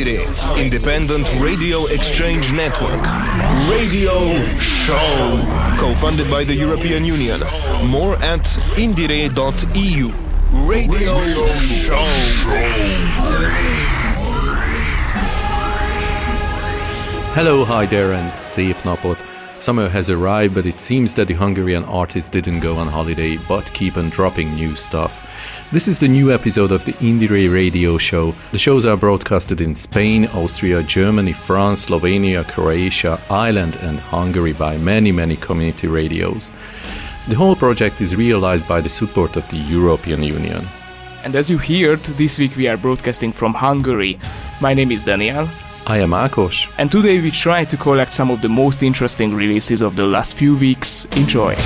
IndieRE, independent radio exchange network. Radio Show, co-funded by the European Union. More at indiere.eu. Radio Show. Hello, hi there, and szép napot. Summer has arrived, but it seems that the Hungarian artist didn't go on holiday, but keep on dropping new stuff. This is the new episode of the IndieRE radio show. The shows are broadcasted in Spain, Austria, Germany, France, Slovenia, Croatia, Ireland, and Hungary by many, many community radios. The whole project is realized by the support of the European Union. And as you heard, this week we are broadcasting from Hungary. My name is Daniel. I am Akos. And today we try to collect some of the most interesting releases of the last few weeks. Enjoy!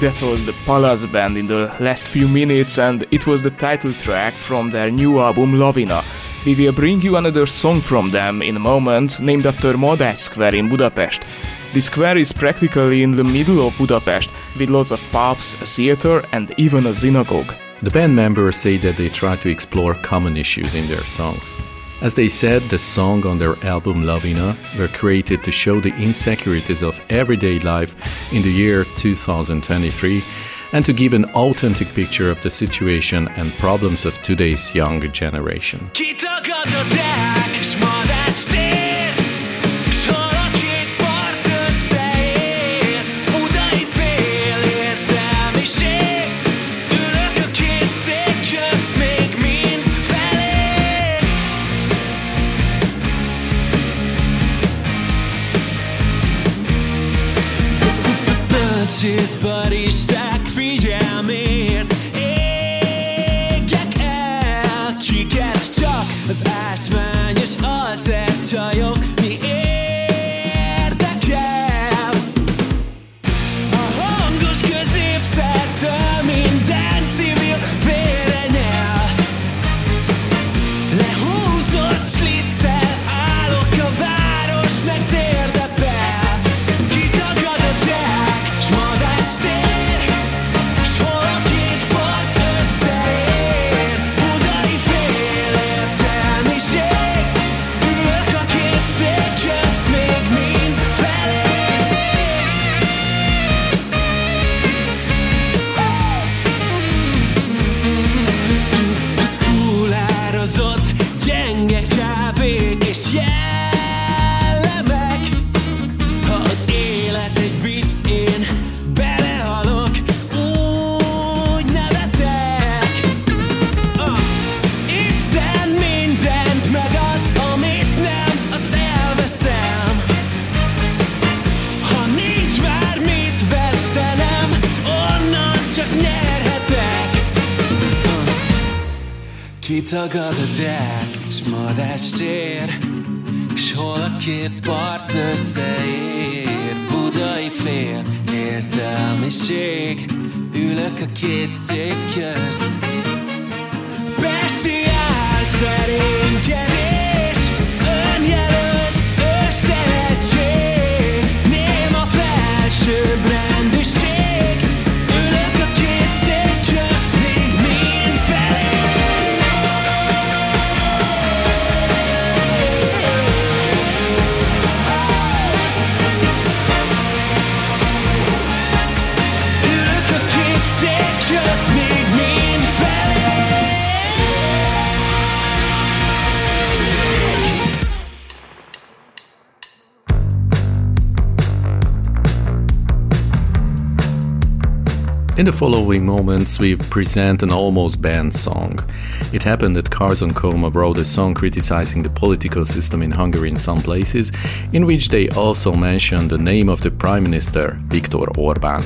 That was the Palace Band in the last few minutes, and it was the title track from their new album Lavina. We will bring you another song from them in a moment, named after Madách Square in Budapest. The square is practically in the middle of Budapest, with lots of pubs, a theater, and even a synagogue. The band members say that they try to explore common issues in their songs. As they said, the song on their album Lavina were created to show the insecurities of everyday life in the year 2023 and to give an authentic picture of the situation and problems of today's younger generation. But Isaac figyelmért Égek el, kiket csak az ásványos alter csajok kitagad a deák, s madács tér, s hol a két part összeér. Budai fél, értelmiség, ülök a két szék közt. Bestiál szerénykedés, the following moments, we present an almost banned song. It happened that Carson Coma wrote a song criticizing the political system in Hungary in some places, in which they also mentioned the name of the Prime Minister, Viktor Orban.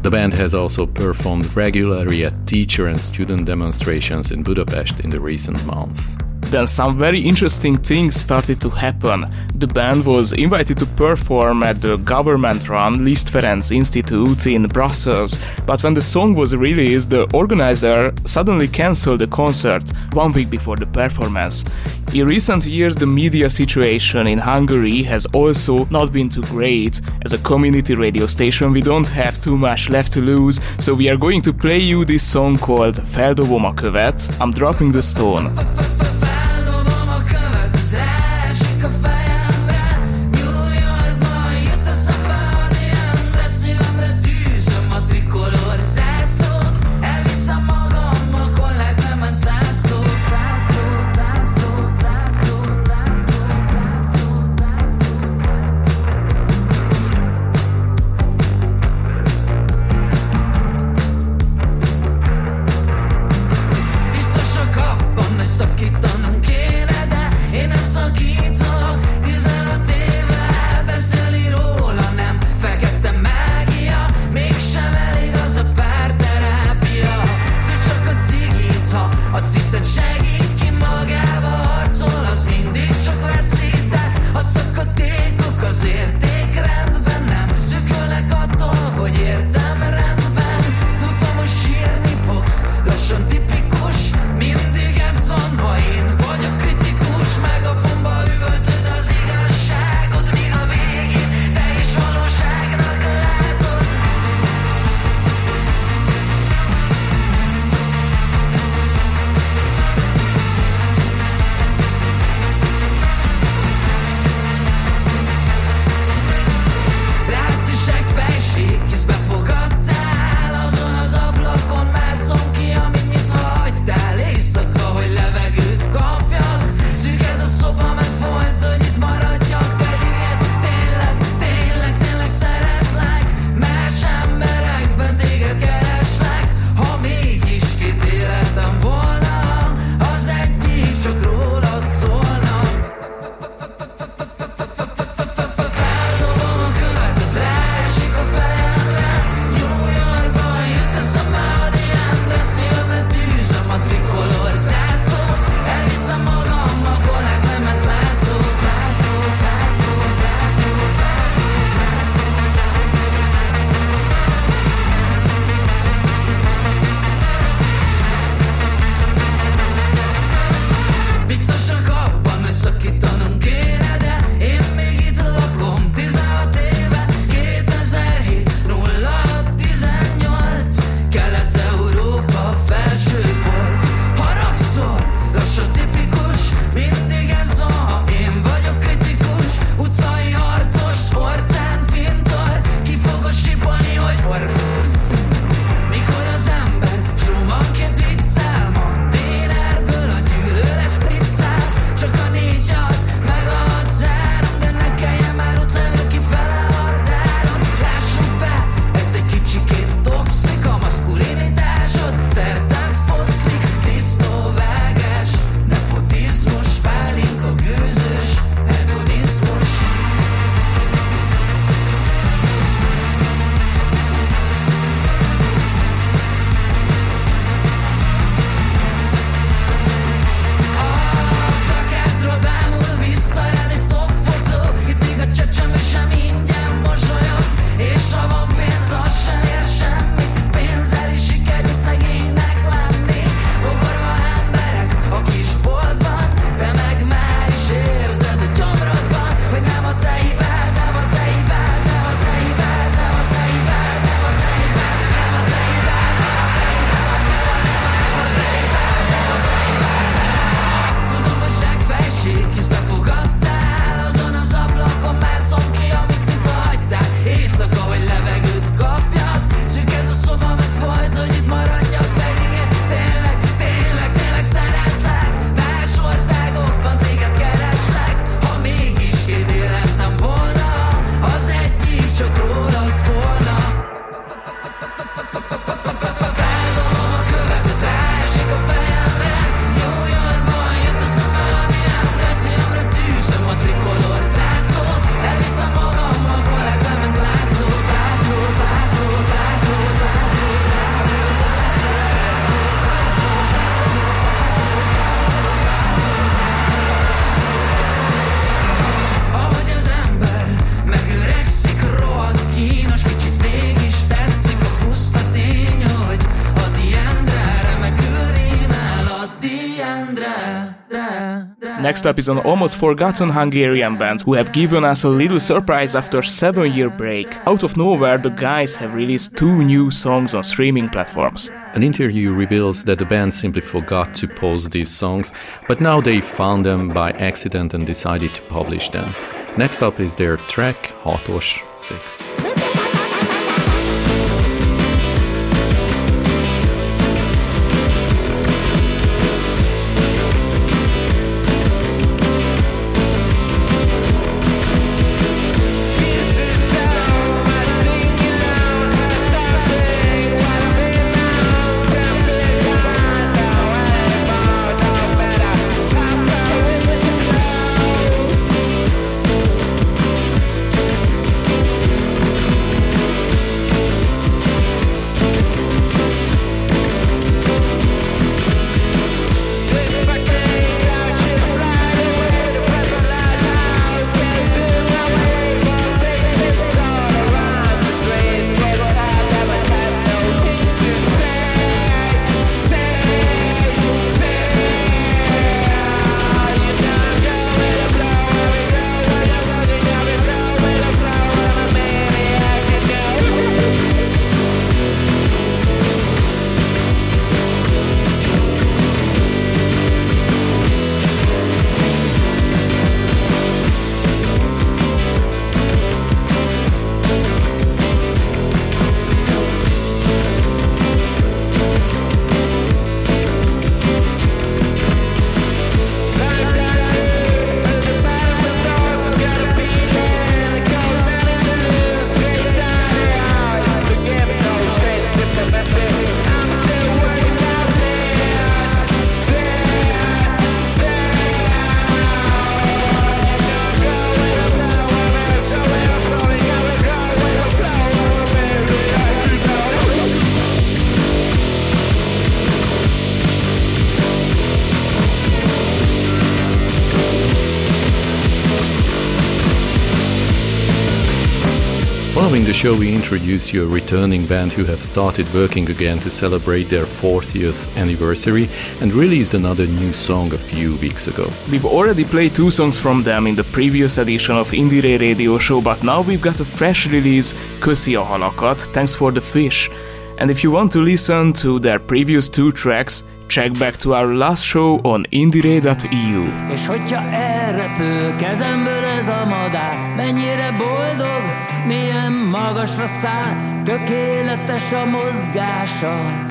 The band has also performed regularly at teacher and student demonstrations in Budapest in the recent months. Then some very interesting things started to happen. The band was invited to perform at the government-run Liszt Ferenc Institute in Brussels, but when the song was released, the organizer suddenly cancelled the concert one week before the performance. In recent years, the media situation in Hungary has also not been too great. As a community radio station, we don't have too much left to lose, so we are going to play you this song called Feldobom a követ, I'm dropping the stone. Isso up is an almost forgotten Hungarian band who have given us a little surprise after 7 year break. Out of nowhere, the guys have released two new songs on streaming platforms. An interview reveals that the band simply forgot to post these songs, but now they found them by accident and decided to publish them. Next up is their track Hatos 6. Show, we introduce you a returning band who have started working again to celebrate their 40th anniversary and released another new song a few weeks ago. We've already played two songs from them in the previous edition of IndieRE Radio Show, but now we've got a fresh release, Köszi a halakat, Thanks for the Fish. And if you want to listen to their previous two tracks, check back to our last show on indiere.eu. És hogyha elrepül kezemből ez a madár, mennyire boldog, milyen magasra száll, tökéletes a mozgása.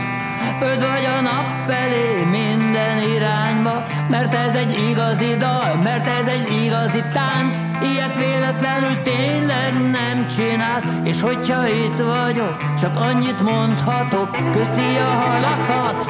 Föld vagy a nap felé, minden irányba, mert ez egy igazi dal, mert ez egy igazi tánc, ilyet véletlenül tényleg nem csinálsz, és hogyha itt vagyok, csak annyit mondhatok, köszi a halakat.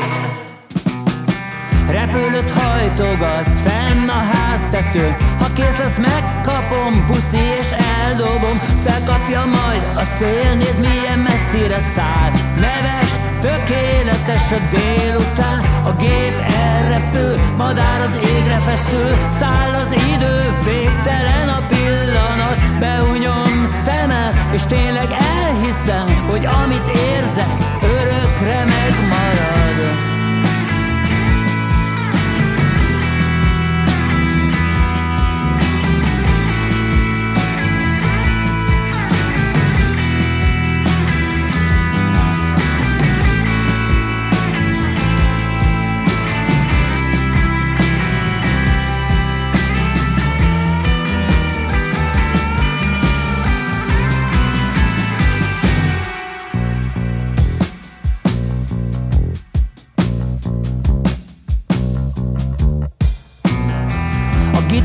Repülőt hajtogatsz fenn a háztetőn. Ha kész lesz megkapom, puszi és eldobom. Felkapja majd a szél, nézd milyen messzire száll. Neves, tökéletes a délután. A gép elrepül, madár az égre feszül. Száll az idő, végtelen a pillanat. Behunyom szemem, és tényleg elhiszem Hogy amit érzek, örökre megmarad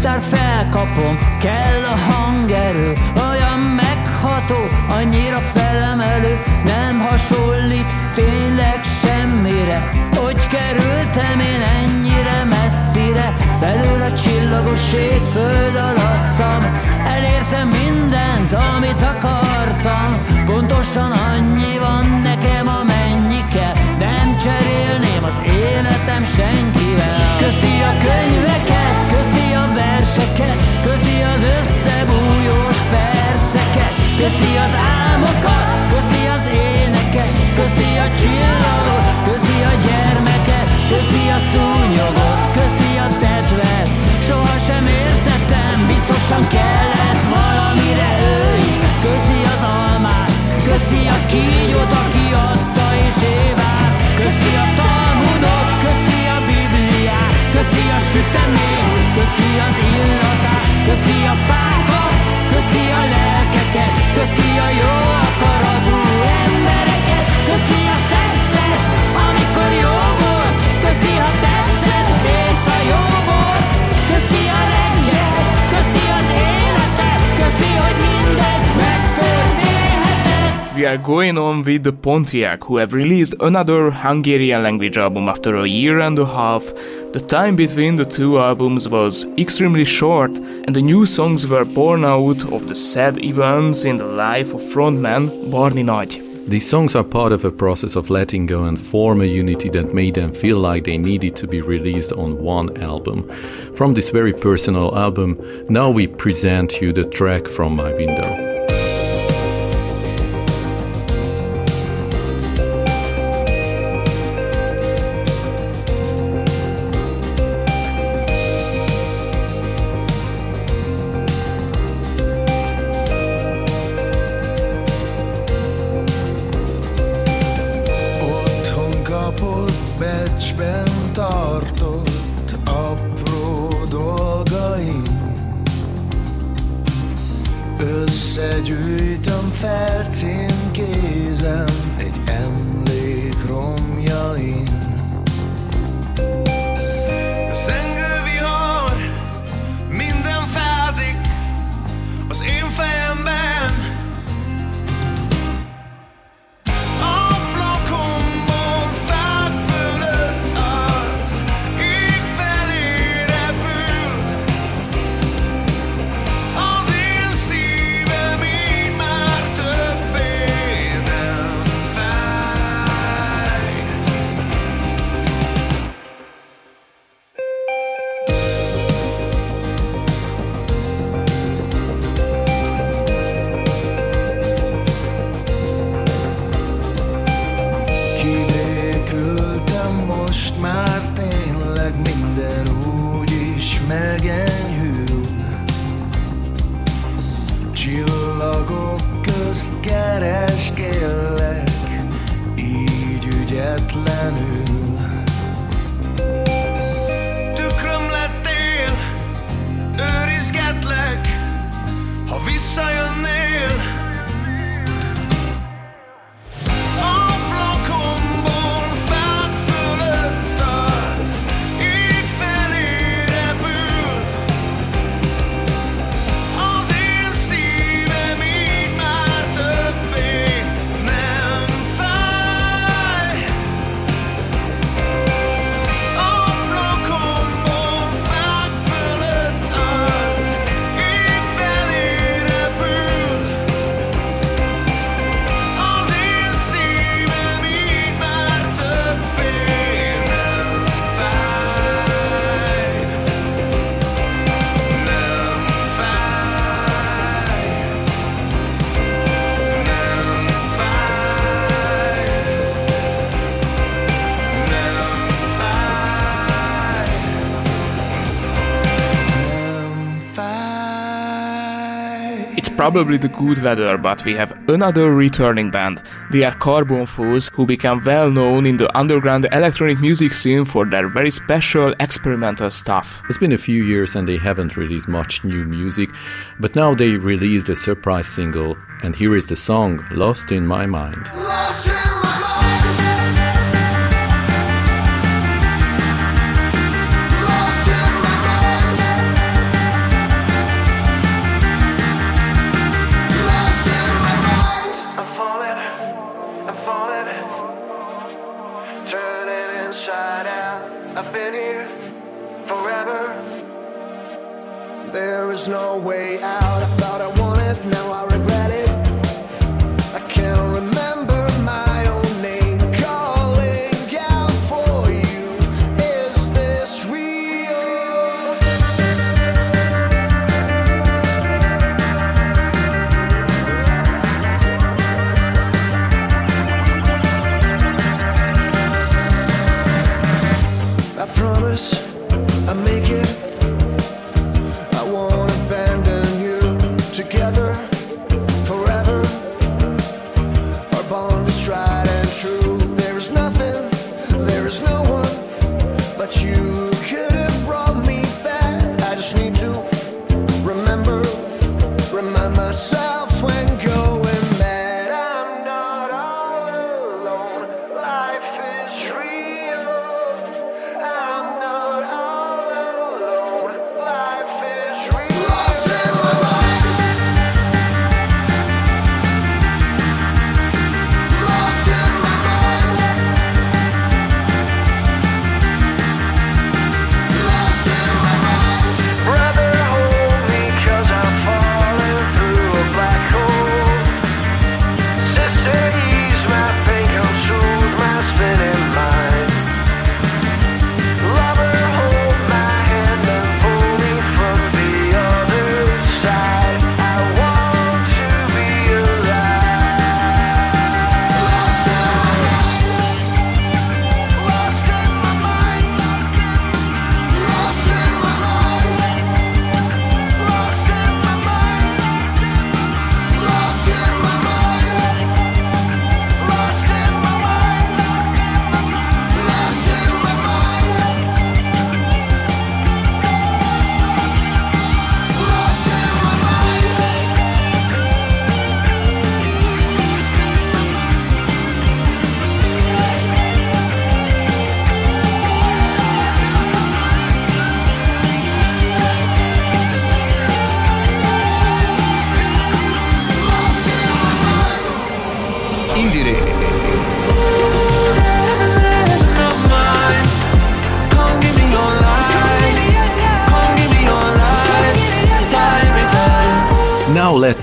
gitár felkapom, kell a hangerő, olyan megható, annyira felemelő, nem hasonlít tényleg semmire. Hogy kerültem én ennyire messzire, felül a csillagos ég föld alattam, elértem mindent, amit akartam, pontosan annyi van nekem, amennyi kell, nem cserélném az életem senkivel. Köszi a könyveket, Köszi az álmokat, köszi az éneket Köszi a csillagot, köszi a gyermeket Köszi a szúnyogot, köszi a tetvet. Soha sem értettem, biztosan kellett valamire ő is Köszi az almát, köszi a kígyót, aki adta és Évát. Köszi a talmudot, köszi a bibliát. Köszi a süteményt, köszi az illatát Köszi a fákat. Lelkeket, köszi a jó akaratú embereket, köszi a amikor jó volt, köszi a tetszett és a jó volt, köszi a köszi az életet, köszi, hogy mindez megtörténhetett. We are going on with the Pontiac, who have released another Hungarian language album after a year and a half. The time between the two albums was extremely short, and the new songs were born out of the sad events in the life of frontman Barney Nagy. These songs are part of a process of letting go and form a unity that made them feel like they needed to be released on one album. From this very personal album, now we present you the track from my window. Közt kereskélek így ügyetlenül. Tükröm lettél, őrizgetlek, ha visszajönnél probably the good weather, but we have another returning band. They are Carbonfools, who became well known in the underground electronic music scene for their very special experimental stuff. It's been a few years and they haven't released much new music, but now they released a surprise single, and here is the song Lost in My Mind. Lost in my mind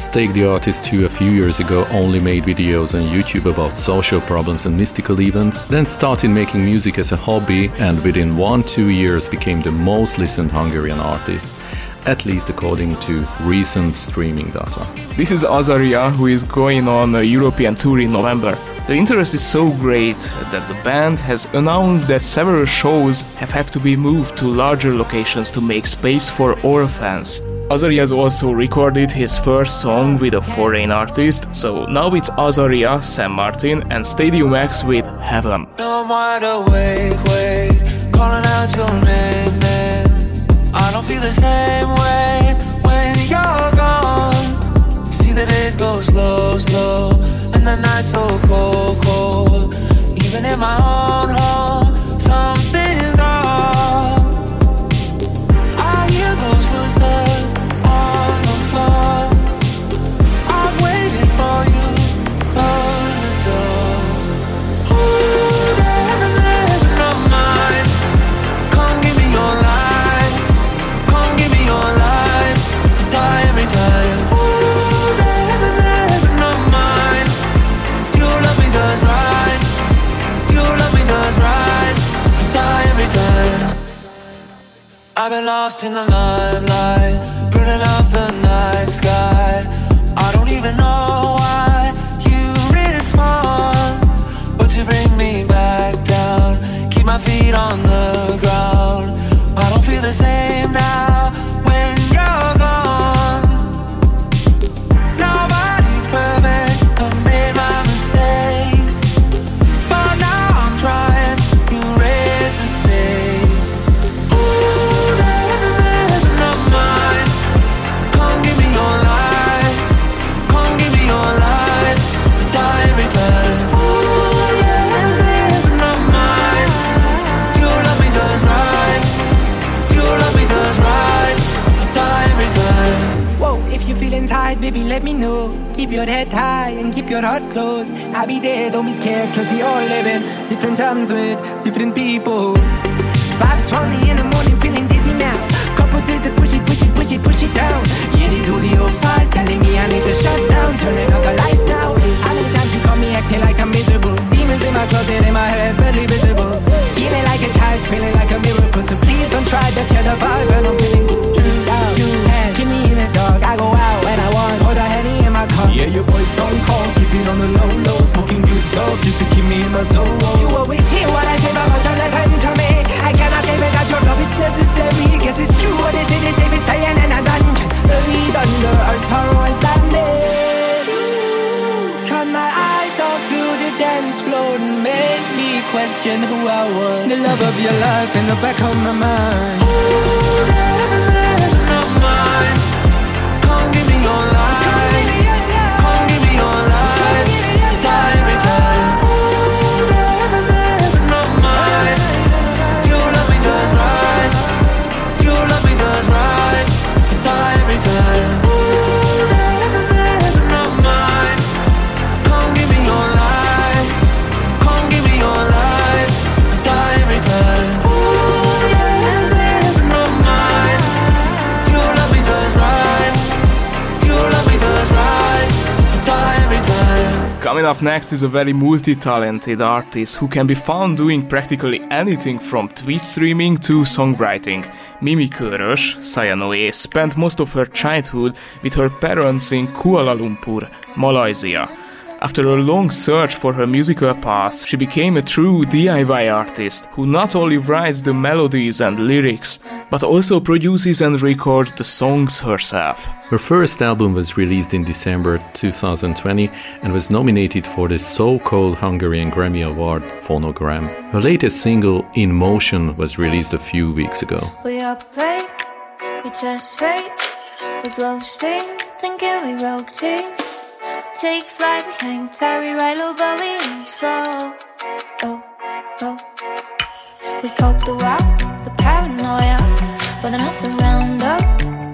let's take the artist who a few years ago only made videos on YouTube about social problems and mystical events, then started making music as a hobby and within one, two years became the most listened Hungarian artist at least according to recent streaming data. This is Azahriah, who is going on a European tour in November. The interest is so great that the band has announced that several shows have had to be moved to larger locations to make space for orphans. Azahriah also recorded his first song with a foreign artist, so now it's Azahriah, Sam Martin, and Stadium X with Heaven. No, wide awake, wait, calling out your name. I don't feel the same way when you're gone. See the days go slow, slow, and the nights so cold, cold. Even in my own home, lost in the limelight, burning up the night sky. I don't even know why you respond, but you bring me back down, keep my feet on the ground. I don't feel the same now let me know. Keep your head high and keep your heart closed. I'll be there, don't be scared, cause we all live in different times with different people. 5.20 in the morning, feeling dizzy now. Couple days to push it, push it, push it, push it down. Yeah, these audio files telling me I need to shut down. Turning on the lights now. How many times you call me acting like I'm miserable? Demons in my closet, in my head, barely visible. Feeling like a child, feeling like a miracle. So please don't try to kill the vibe, and I'm feeling good. Had, me in the dark. I go out when I want. Hold a henny in my car. Yeah, your boys don't call. Keep it on the low low. Smoking good dope just to keep me in my zone. You always hear what I say, but don't listen to me. I cannot live without your love. It's necessary. Guess it's true what they say. They say we're staying in a dungeon. Buried under our sorrow and sadness. Cut my eyes all through the dance floor and make me question who I was. The love of your life in the back of my mind. Not mine. Come give me your life. Up next is a very multi talented artist who can be found doing practically anything from Twitch streaming to songwriting. Mimi Körös, Saya Noé, spent most of her childhood with her parents in Kuala Lumpur, Malaysia. After a long search for her musical path, she became a true DIY artist who not only writes the melodies and lyrics, but also produces and records the songs herself. Her first album was released in December 2020 and was nominated for the so called Hungarian Grammy Award Fonogram. Her latest single, In Motion, was released a few weeks ago. We up late, we test fate, the glow sting, thinking we rogue team. Take flight, we hang tight, we ride low, but we ain't slow. Oh, oh. We cope the wow, the paranoia, with nothing round up,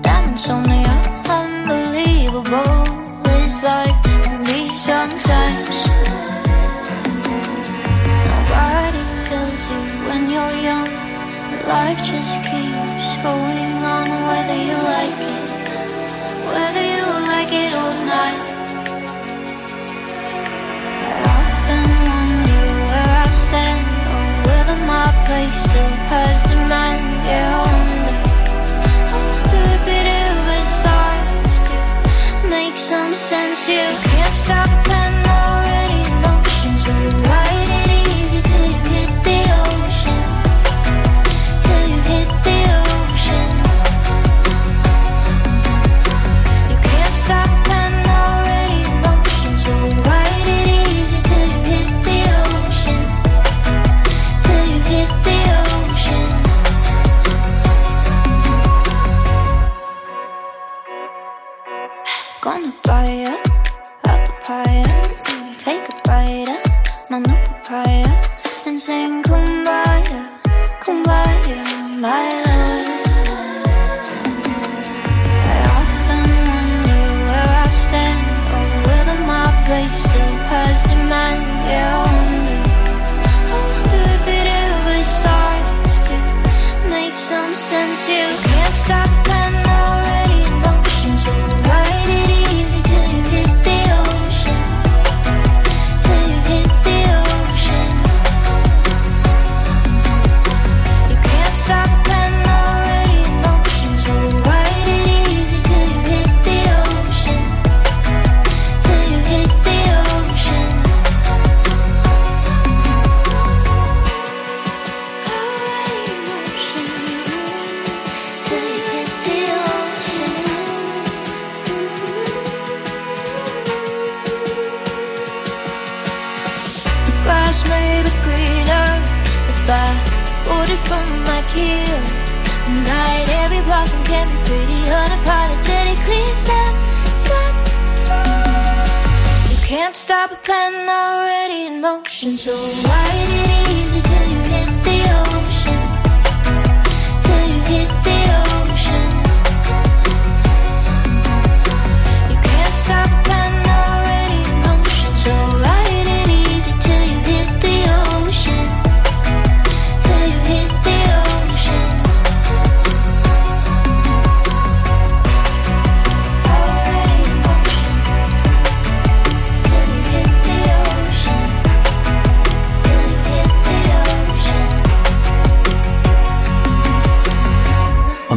damn insomnia. Unbelievable, it's like me sometimes. Nobody tells you when you're young, life just keeps going on, whether you like it, whether you like it or I stand or whether my place still has demand. Yeah, I I wonder if it ever starts to make some sense. You can't stop and know. Gonna buy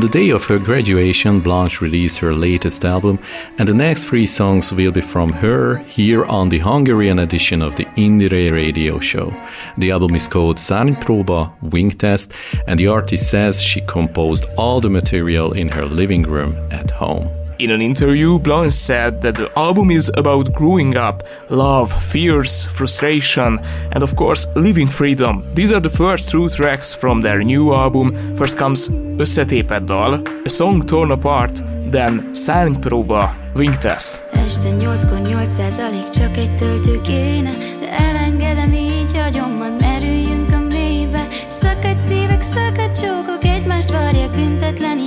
the day of her graduation, Blansch released her latest album, and the next three songs will be from her here on the Hungarian edition of the IndieRE radio show. The album is called Szárnypróba Wing Test, and the artist says she composed all the material in her living room at home. In an interview, Blansch said that the album is about growing up, love, fears, frustration, and of course, living freedom. These are the first two tracks from their new album. First comes Összetépett dal, a song torn apart, then Szárnypróba, Wing Test. Este nyolckor nyolc százalék csak egy töltő kéne De elengedem így agyomban merüljünk a mélybe Szakadt szívek, szakadt csókok Egymást varják büntetlen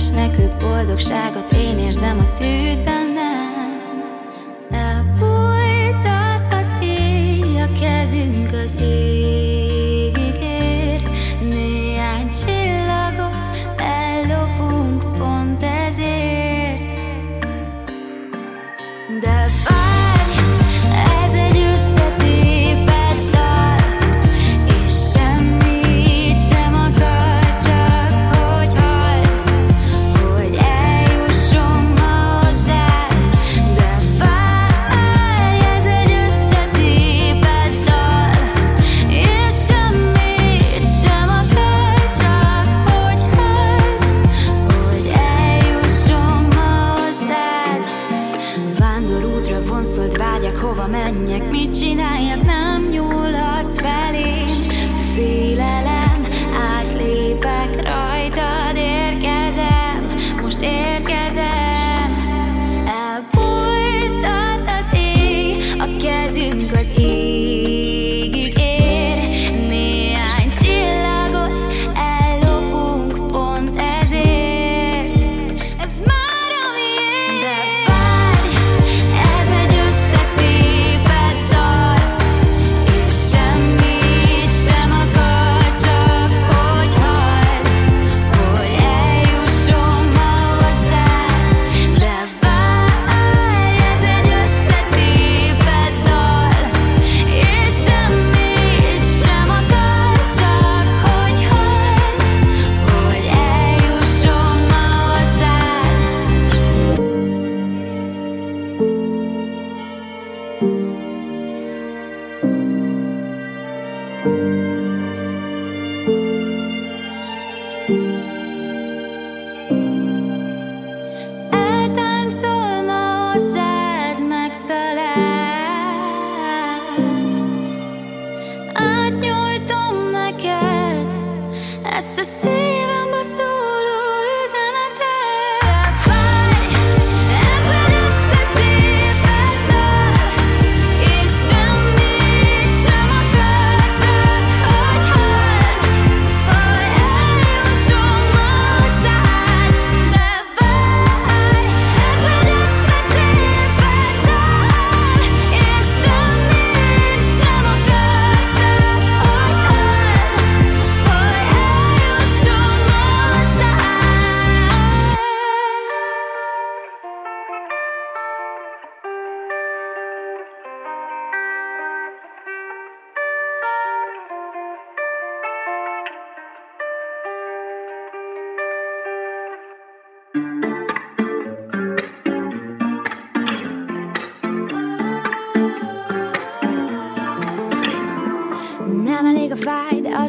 keresnek ők boldogságot Én érzem a tűt bennem Elbújtat az éj A kezünk az égig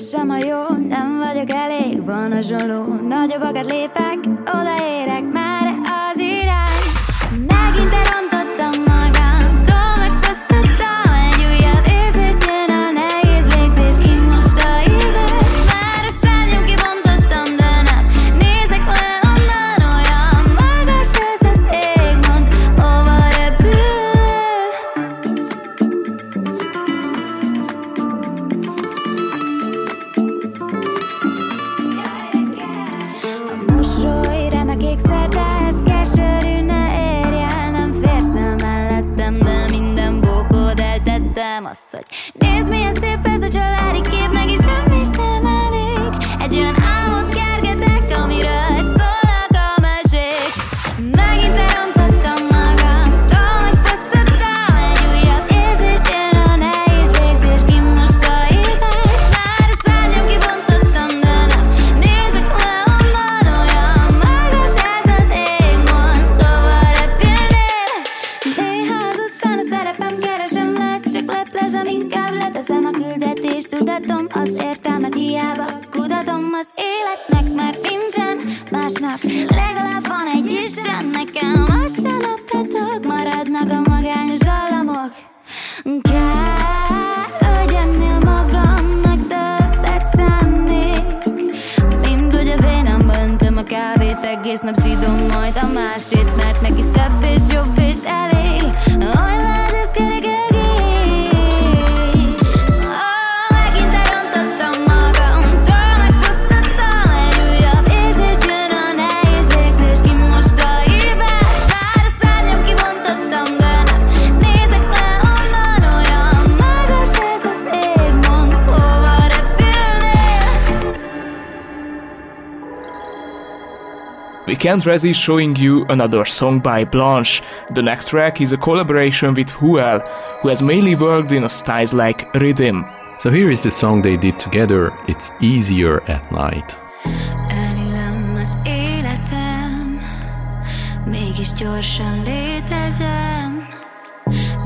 sem a jó, nem vagyok elég, van a zsoló, nagyobbakat lépek, oda end Rezi showing you another song by Blansch. The next track is a collaboration with Huel, who has mainly worked in a styles like rhythm. So here is the song they did together, It's Easier at Night.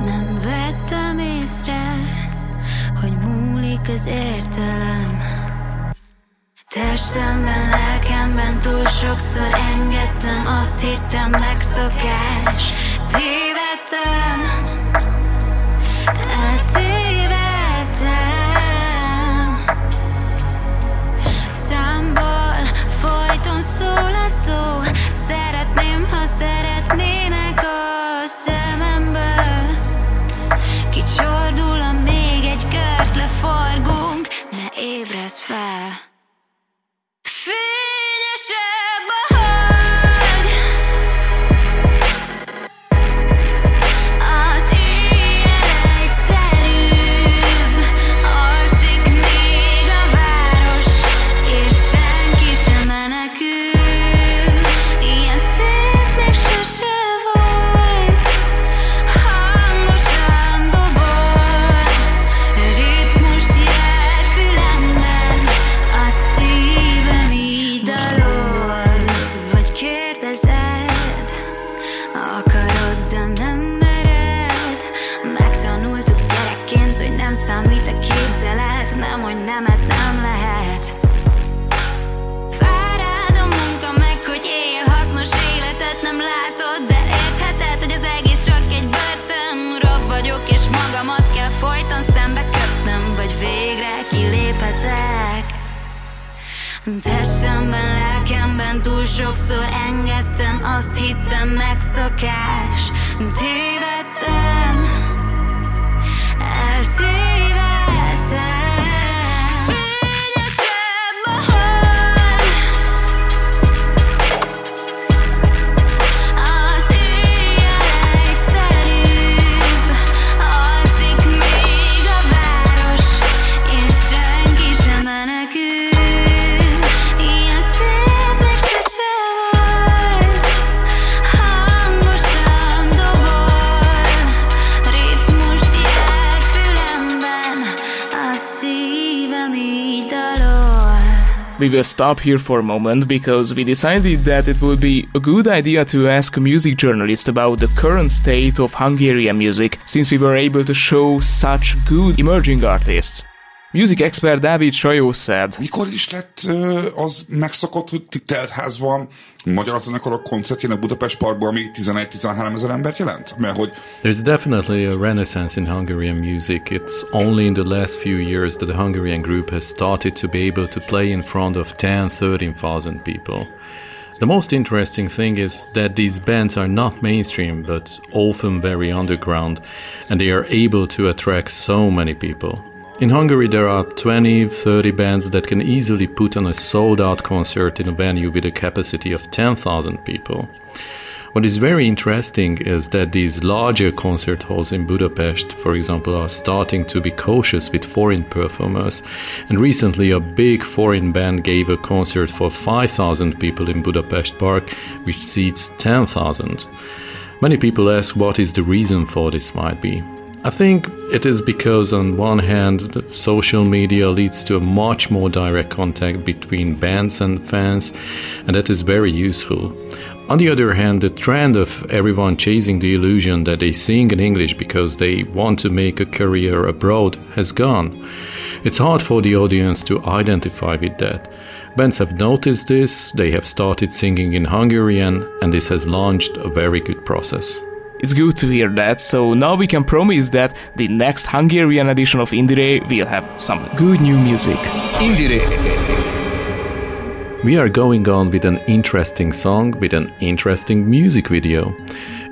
Nem vettem észre, hogy múlik az értelem. Testemben, lelkemben túl sokszor engedtem Azt hittem megszokás. Tévedtem Eltévedtem. Számból folyton szól a szó Szeretném, ha szeretnének a szememből. Kicsordul a még egy kört, leforgunk Ne ébresz fel. Túl sokszor engedtem, azt hittem megszokás. Tévedtem, We stop here for a moment because we decided that it would be a good idea to ask a music journalist about the current state of Hungarian music since we were able to show such good emerging artists. Music expert David Sajó said, Mikor is lett ö, az megszokott, hogy teltház van magyar zenekarok koncertjén a Budapest Parkban, ami 11-13 ezer embert jelent? Mert hogy There's definitely a renaissance in Hungarian music. It's only in the last few years that the Hungarian group has started to be able to play in front of 10, 13,000 people. The most interesting thing is that these bands are not mainstream but often very underground and they are able to attract so many people. In Hungary, there are 20 30 bands that can easily put on a sold out concert in a venue with a capacity of 10,000 people. What is very interesting is that these larger concert halls in Budapest, for example, are starting to be cautious with foreign performers. And recently, a big foreign band gave a concert for 5,000 people in Budapest Park, which seats 10,000. Many people ask what is the reason for this might be. I think it is because, on one hand, social media leads to a much more direct contact between bands and fans, and that is very useful. On the other hand, the trend of everyone chasing the illusion that they sing in English because they want to make a career abroad has gone. It's hard for the audience to identify with that. Bands have noticed this, they have started singing in Hungarian, and this has launched a very good process. It's good to hear that, so now we can promise that the next Hungarian edition of IndieRE will have some good new music. IndieRE. We are going on with an interesting song with an interesting music video.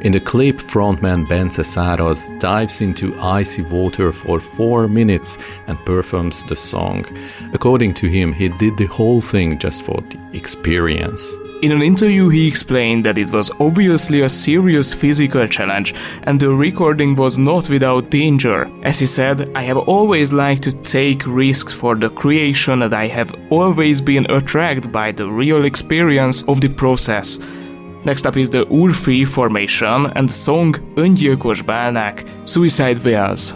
In the clip, frontman Bence Saras dives into icy water for four minutes and performs the song. According to him, he did the whole thing just for the experience. In an interview, he explained that it was obviously a serious physical challenge and the recording was not without danger. As he said, I have always liked to take risks for the creation and I have always been attracted by the real experience of the process. Next up is the Úrfi formation and the song Öngyilkos Bálnák, Suicide Whales.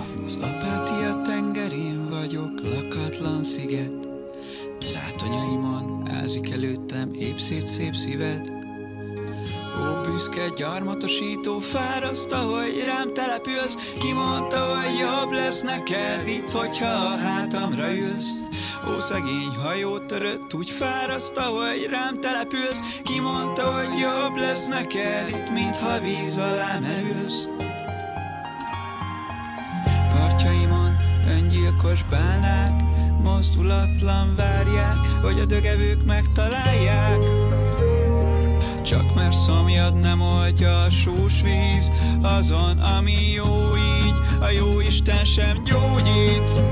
Szép szíved. Ó, büszke gyarmatosító fáraszt, ahogy rám települsz. Kimondta, hogy jobb lesz neked itt, hogyha a hátamra ülsz. Ó, szegény hajó törött, úgy fáraszt, ahogy rám települsz. Kimondta, hogy jobb lesz neked itt, mintha víz alá merülsz. Partjaimon öngyilkos bálnák Mozdulatlan várják, hogy a dögevők megtalálják Csak mert szomjad nem oldja a sós víz Azon, ami jó így, a jó Isten sem gyógyít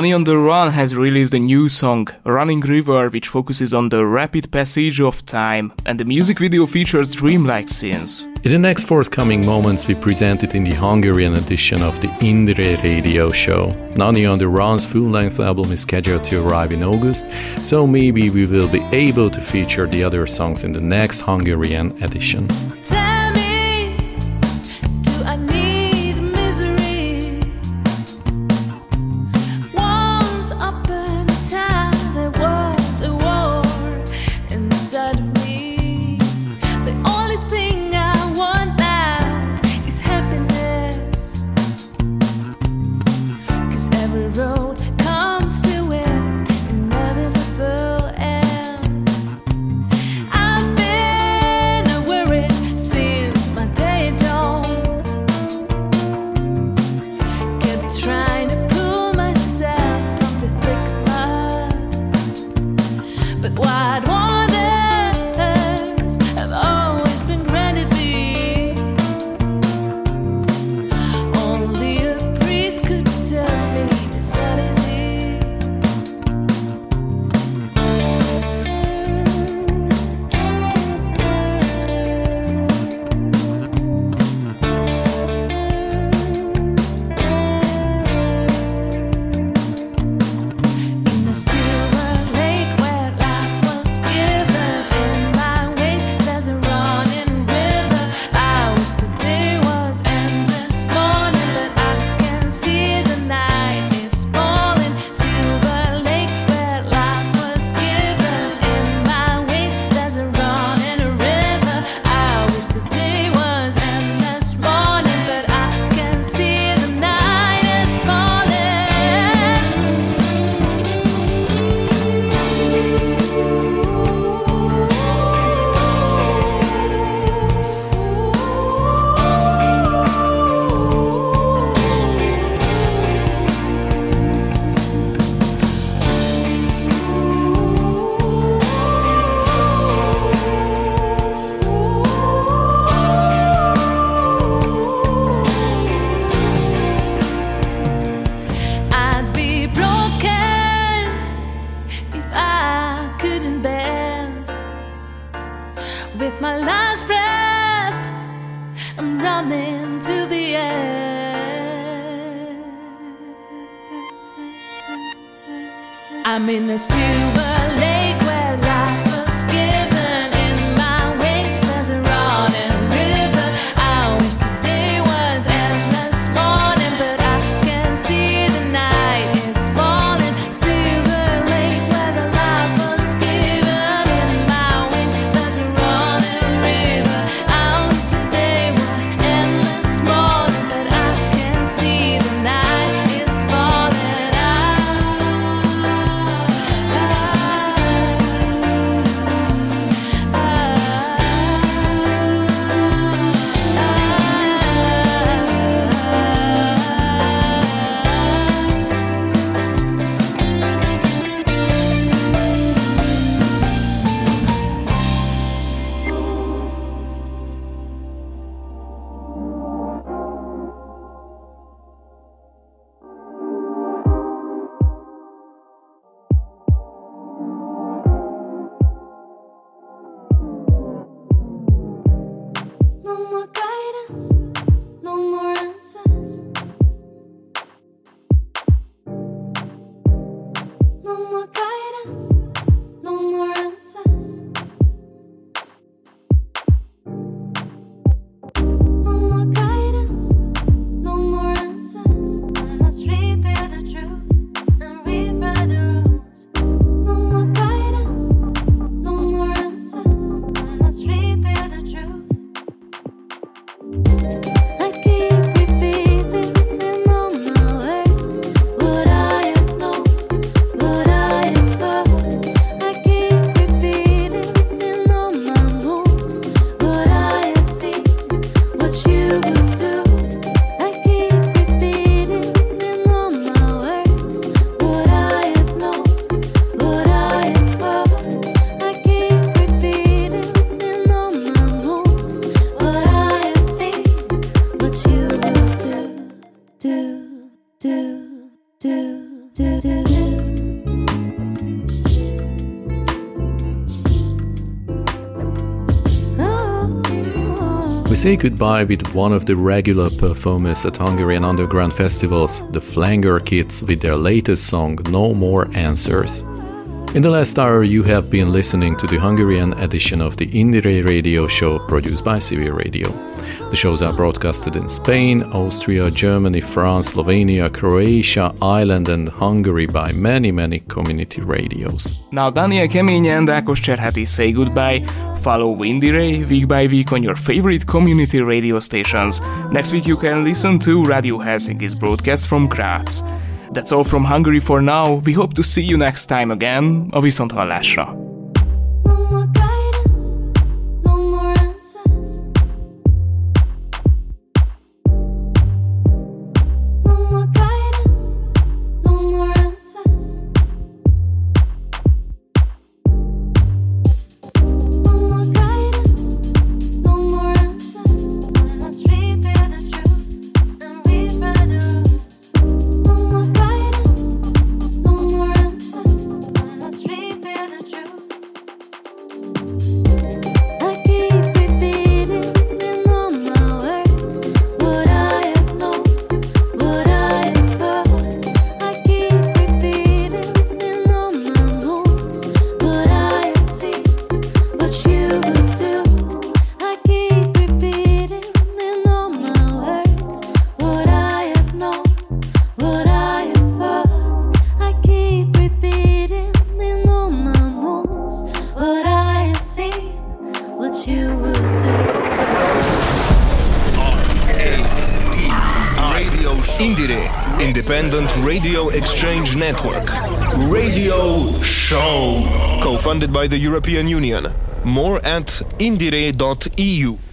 NaNi On the Run has released a new song, Running River, which focuses on the rapid passage of time, and the music video features dreamlike scenes. In the next forthcoming moments, we present it in the Hungarian edition of the IndieRE radio show. NaNi On the Run's full length album is scheduled to arrive in August, so maybe we will be able to feature the other songs in the next Hungarian edition. Say goodbye with one of the regular performers at Hungarian underground festivals, the Flanger Kids, with their latest song No More Answers. In the last hour, you have been listening to the Hungarian edition of the IndieRE radio show produced by Civil Radio. The shows are broadcasted in Spain, Austria, Germany, France, Slovenia, Croatia, Ireland, and Hungary by many, many community radios. Now, Dániel Kemény and Ákos Cserháti say goodbye. Follow Windy week by week on your favorite community radio stations. Next week, you can listen to Radio Helsinki's broadcast from Graz. That's all from Hungary for now. We hope to see you next time again. A viszonthallásra! By the European Union. More at indiere.eu.